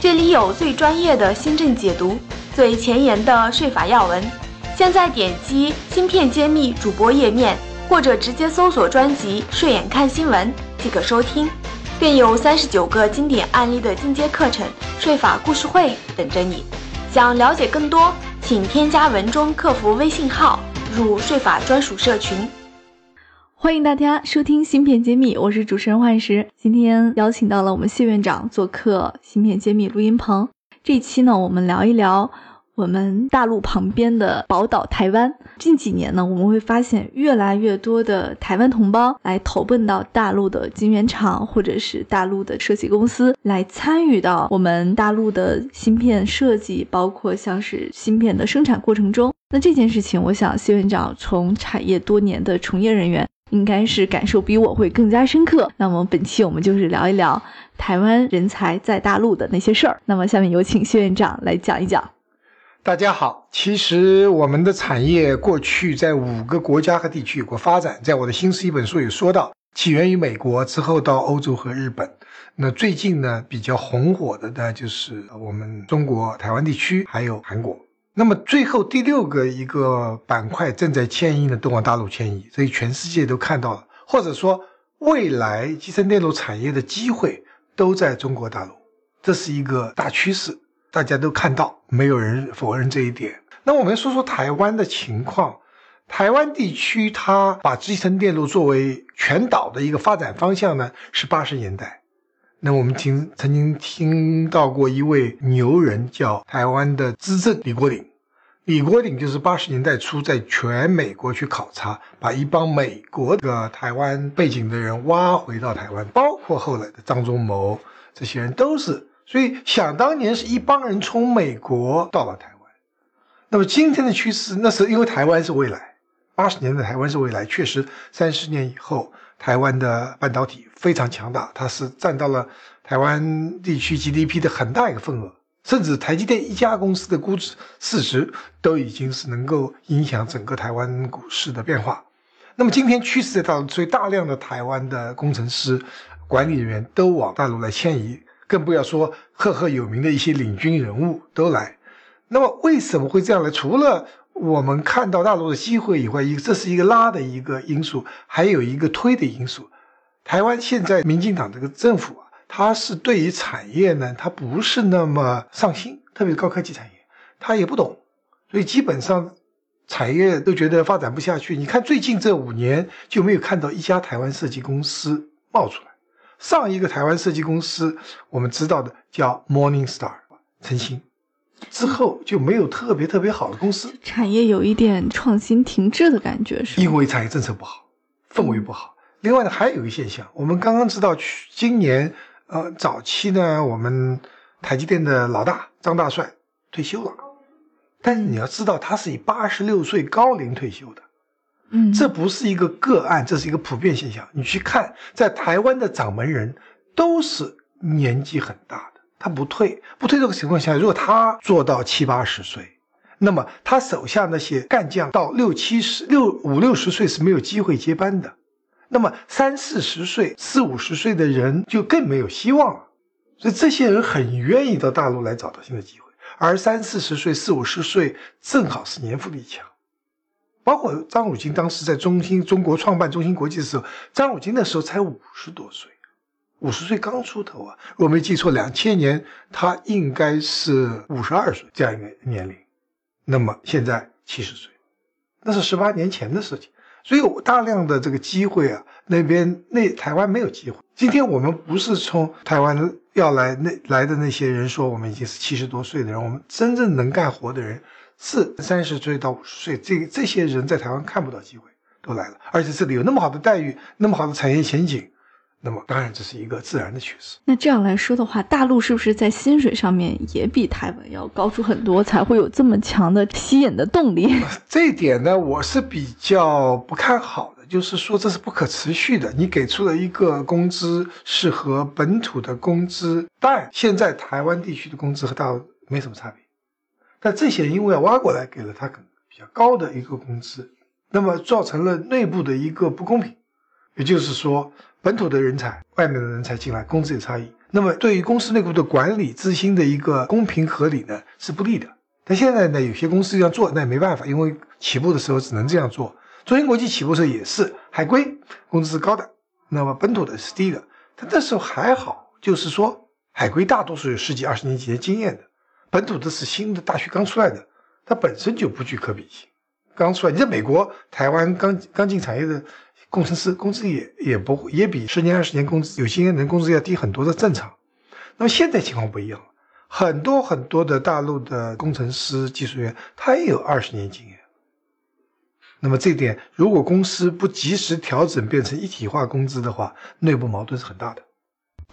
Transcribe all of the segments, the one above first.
这里有最专业的新政解读，最前沿的税法要闻。现在点击“芯片揭秘”主播页面，或者直接搜索专辑“税眼看新闻”即可收听，更有三十九个经典案例的进阶课程税法故事会等着你。想了解更多，请添加文中客服微信号入税法专属社群。欢迎大家收听《芯片揭秘》，我是主持人幻石。今天邀请到了我们谢院长做客《芯片揭秘》录音棚。这一期呢，我们聊一聊我们大陆旁边的宝岛台湾。近几年呢，我们会发现越来越多的台湾同胞来投奔到大陆的晶圆厂，或者是大陆的设计公司，来参与到我们大陆的芯片设计，包括像是芯片的生产过程中。那这件事情，我想谢院长从产业多年的从业人员。应该是感受比我会更加深刻。那么本期我们就是聊一聊台湾人才在大陆的那些事儿。那么下面有请谢院长来讲一讲。大家好，其实我们的产业过去在五个国家和地区有过发展，在我的新书一本书有说到，起源于美国，之后到欧洲和日本。那最近呢比较红火的呢就是我们中国台湾地区，还有韩国。那么最后第六个一个板块正在迁移的东往大陆迁移，所以全世界都看到了，或者说未来集成电路产业的机会都在中国大陆，这是一个大趋势，大家都看到，没有人否认这一点。那我们说说台湾的情况，台湾地区它把集成电路作为全岛的一个发展方向呢，是八十年代。那我们听曾经听到过一位牛人，叫台湾的资政李国鼎。李国鼎就是八十年代初在全美国去考察，把一帮美国的台湾背景的人挖回到台湾，包括后来的张忠谋这些人都是。所以想当年是一帮人从美国到了台湾。那么今天的趋势，那是因为台湾是未来。八十年代台湾是未来，确实三十年以后。台湾的半导体非常强大，它是占到了台湾地区 GDP 的很大一个份额，甚至台积电一家公司的估值市值都已经是能够影响整个台湾股市的变化。那么今天趋势在大陆，所以大量的台湾的工程师、管理人员都往大陆来迁移，更不要说赫赫有名的一些领军人物都来。那么为什么会这样呢？除了我们看到大陆的机会以外，一个这是一个拉的一个因素，还有一个推的因素。台湾现在民进党这个政府啊，它是对于产业呢，它不是那么上心，特别是高科技产业，它也不懂，所以基本上产业都觉得发展不下去。你看最近这五年就没有看到一家台湾设计公司冒出来。上一个台湾设计公司我们知道的叫 Morning Star，晨星。之后就没有特别特别好的公司，产业有一点创新停滞的感觉，是因为产业政策不好，氛围不好。另外呢，还有一个现象，我们刚刚知道，去今年呃早期呢，我们台积电的老大张大帅退休了，但是你要知道，他是以八十六岁高龄退休的，嗯，这不是一个个案，这是一个普遍现象。你去看，在台湾的掌门人都是年纪很大的。他不退，不退这个情况下，如果他做到七八十岁，那么他手下那些干将到六七十、六五六十岁是没有机会接班的，那么三四十岁、四五十岁的人就更没有希望了。所以这些人很愿意到大陆来找到新的机会，而三四十岁、四五十岁正好是年富力强。包括张汝京当时在中兴中国创办中芯国际的时候，张汝京那时候才五十多岁。五十岁刚出头啊，如果没记错，两千年他应该是五十二岁这样一个年龄，那么现在七十岁，那是十八年前的事情。所以有大量的这个机会啊，那边那台湾没有机会。今天我们不是从台湾要来那来的那些人说我们已经是七十多岁的人，我们真正能干活的人是三十岁到五十岁，这这些人在台湾看不到机会都来了，而且这里有那么好的待遇，那么好的产业前景。那么当然这是一个自然的趋势。那这样来说的话，大陆是不是在薪水上面也比台湾要高出很多，才会有这么强的吸引的动力？这一点呢，我是比较不看好的，就是说这是不可持续的。你给出了一个工资是和本土的工资，但现在台湾地区的工资和大陆没什么差别，但这些人因为要挖过来，给了他比较高的一个工资，那么造成了内部的一个不公平，也就是说。本土的人才，外面的人才进来，工资有差异。那么对于公司内部的管理、资薪的一个公平合理呢，是不利的。但现在呢，有些公司这样做，那也没办法，因为起步的时候只能这样做。中芯国际起步的时候也是海归，工资是高的，那么本土的是低的。但那时候还好，就是说海归大多数有十几、二十年几年经验的，本土的是新的大学刚出来的，它本身就不具可比性。刚出来，你在美国、台湾刚刚进产业的。工程师工资也也不也比十年二十年工资有经验人工资要低很多的正常。那么现在情况不一样了，很多很多的大陆的工程师、技术员，他也有二十年经验。那么这点，如果公司不及时调整，变成一体化工资的话，内部矛盾是很大的。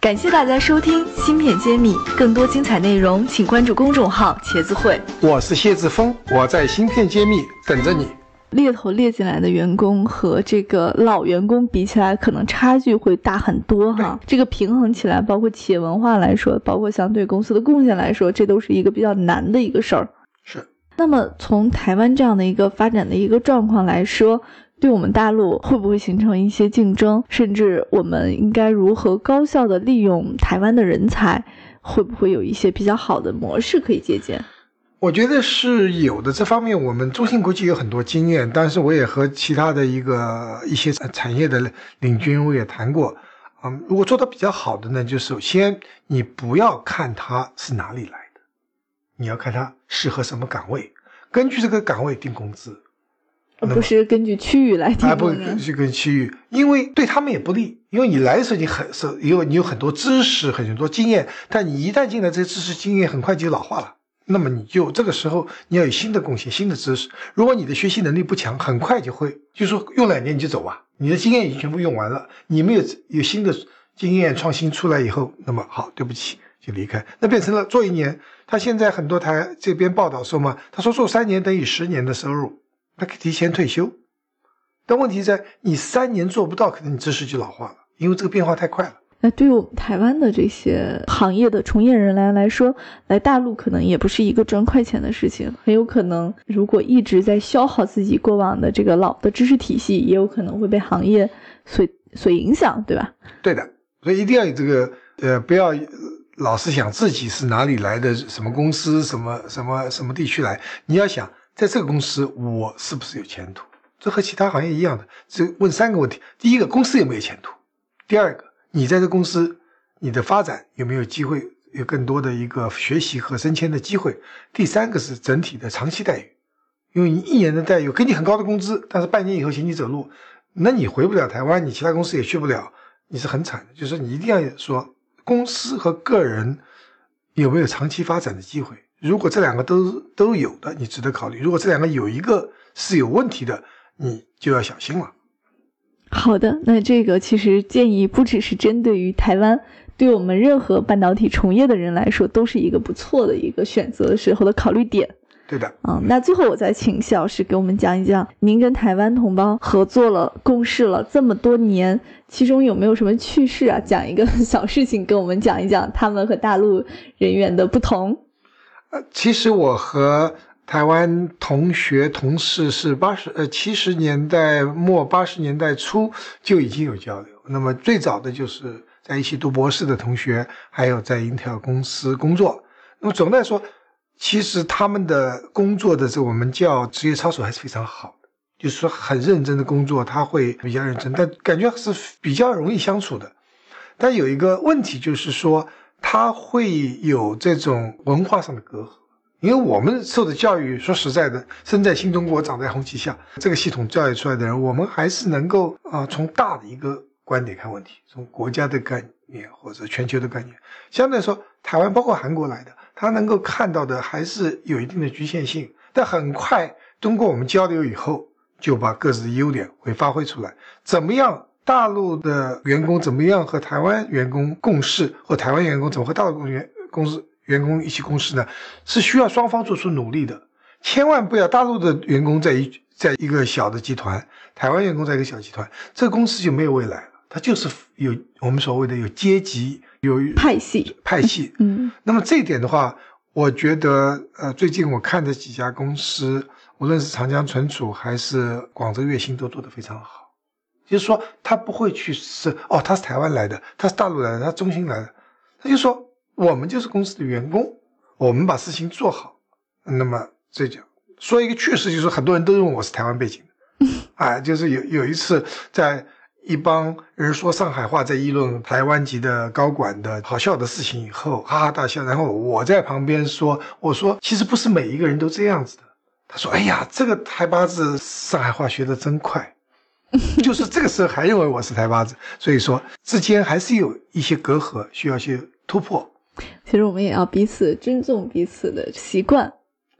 感谢大家收听《芯片揭秘》，更多精彩内容，请关注公众号“茄子会”。我是谢志峰，我在《芯片揭秘》等着你。猎头猎进来的员工和这个老员工比起来，可能差距会大很多哈。这个平衡起来，包括企业文化来说，包括相对公司的贡献来说，这都是一个比较难的一个事儿。是。那么从台湾这样的一个发展的一个状况来说，对我们大陆会不会形成一些竞争？甚至我们应该如何高效的利用台湾的人才？会不会有一些比较好的模式可以借鉴？我觉得是有的，这方面我们中芯国际有很多经验，但是我也和其他的一个一些产业的领军我也谈过，嗯，如果做的比较好的呢，就首先你不要看它是哪里来的，你要看它适合什么岗位，根据这个岗位定工资，而不是根据区域来定。不是根据区域，因为对他们也不利，因为你来的时候你很是因为你有很多知识很多经验，但你一旦进来，这些知识经验很快就老化了。那么你就这个时候你要有新的贡献、新的知识。如果你的学习能力不强，很快就会，就说用两年你就走啊，你的经验已经全部用完了，你没有有新的经验创新出来以后，那么好，对不起，就离开，那变成了做一年。他现在很多台这边报道说嘛，他说做三年等于十年的收入，他可以提前退休。但问题在你三年做不到，可能你知识就老化了，因为这个变化太快了。那对于我们台湾的这些行业的从业人来来说，来大陆可能也不是一个赚快钱的事情，很有可能如果一直在消耗自己过往的这个老的知识体系，也有可能会被行业所所影响，对吧？对的，所以一定要有这个呃，不要老是想自己是哪里来的，什么公司，什么什么什么地区来，你要想在这个公司我是不是有前途？这和其他行业一样的，这问三个问题：第一个，公司有没有前途？第二个。你在这公司，你的发展有没有机会有更多的一个学习和升迁的机会？第三个是整体的长期待遇，因为你一年的待遇给你很高的工资，但是半年以后请你走路，那你回不了台湾，你其他公司也去不了，你是很惨的。就是你一定要说公司和个人有没有长期发展的机会。如果这两个都都有的，你值得考虑；如果这两个有一个是有问题的，你就要小心了。好的，那这个其实建议不只是针对于台湾，对我们任何半导体从业的人来说，都是一个不错的一个选择时候的考虑点。对的，嗯，那最后我再请谢老师给我们讲一讲，您跟台湾同胞合作了、共事了这么多年，其中有没有什么趣事啊？讲一个小事情跟我们讲一讲，他们和大陆人员的不同。呃，其实我和。台湾同学同事是八十呃七十年代末八十年代初就已经有交流。那么最早的就是在一起读博士的同学，还有在英特尔公司工作。那么总的来说，其实他们的工作的这我们叫职业操守还是非常好的，就是说很认真的工作，他会比较认真，但感觉是比较容易相处的。但有一个问题就是说，他会有这种文化上的隔阂。因为我们受的教育，说实在的，生在新中国，长在红旗下，这个系统教育出来的人，我们还是能够啊，从大的一个观点看问题，从国家的概念或者全球的概念，相对来说，台湾包括韩国来的，他能够看到的还是有一定的局限性，但很快通过我们交流以后，就把各自的优点会发挥出来。怎么样大陆的员工怎么样和台湾员工共事，或台湾员工怎么和大陆员公司员工一起共事呢？是需要双方做出努力的。千万不要大陆的员工在一在一个小的集团，台湾员工在一个小集团，这个公司就没有未来了。它就是有我们所谓的有阶级、有派系、派系。嗯，那么这一点的话，我觉得呃，最近我看的几家公司，无论是长江存储还是广州粤星，都做得非常好。就是说，他不会去是哦，他是台湾来的，他是大陆来的，他中兴来的，他就说我们就是公司的员工，我们把事情做好。那么这就说一个趣事，就是很多人都认为我是台湾背景的，啊，就是有有一次在。一帮人说上海话，在议论台湾籍的高管的好笑的事情以后，哈哈大笑。然后我在旁边说：“我说其实不是每一个人都这样子的。”他说：“哎呀，这个台巴子上海话学的真快。”就是这个时候还认为我是台巴子，所以说之间还是有一些隔阂需要去突破。其实我们也要彼此尊重彼此的习惯。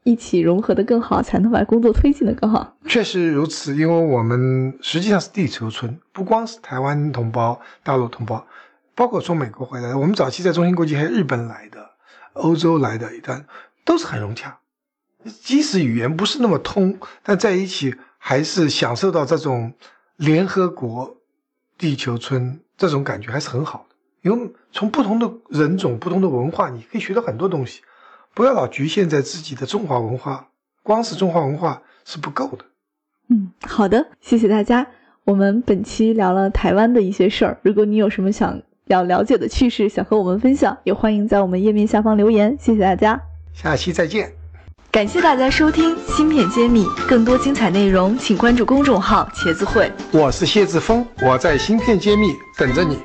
一起融合的更好，才能把工作推进的更好。确实如此，因为我们实际上是地球村，不光是台湾同胞、大陆同胞，包括从美国回来的，我们早期在中芯国际还有日本来的、欧洲来的，一段都是很融洽。即使语言不是那么通，但在一起还是享受到这种联合国地球村这种感觉，还是很好的。因为从不同的人种、不同的文化，你可以学到很多东西。不要老局限在自己的中华文化，光是中华文化是不够的。嗯，好的，谢谢大家。我们本期聊了台湾的一些事儿。如果你有什么想要了解的趣事，想和我们分享，也欢迎在我们页面下方留言。谢谢大家，下期再见。感谢大家收听《芯片揭秘》，更多精彩内容请关注公众号“茄子会”。我是谢志峰，我在《芯片揭秘》等着你。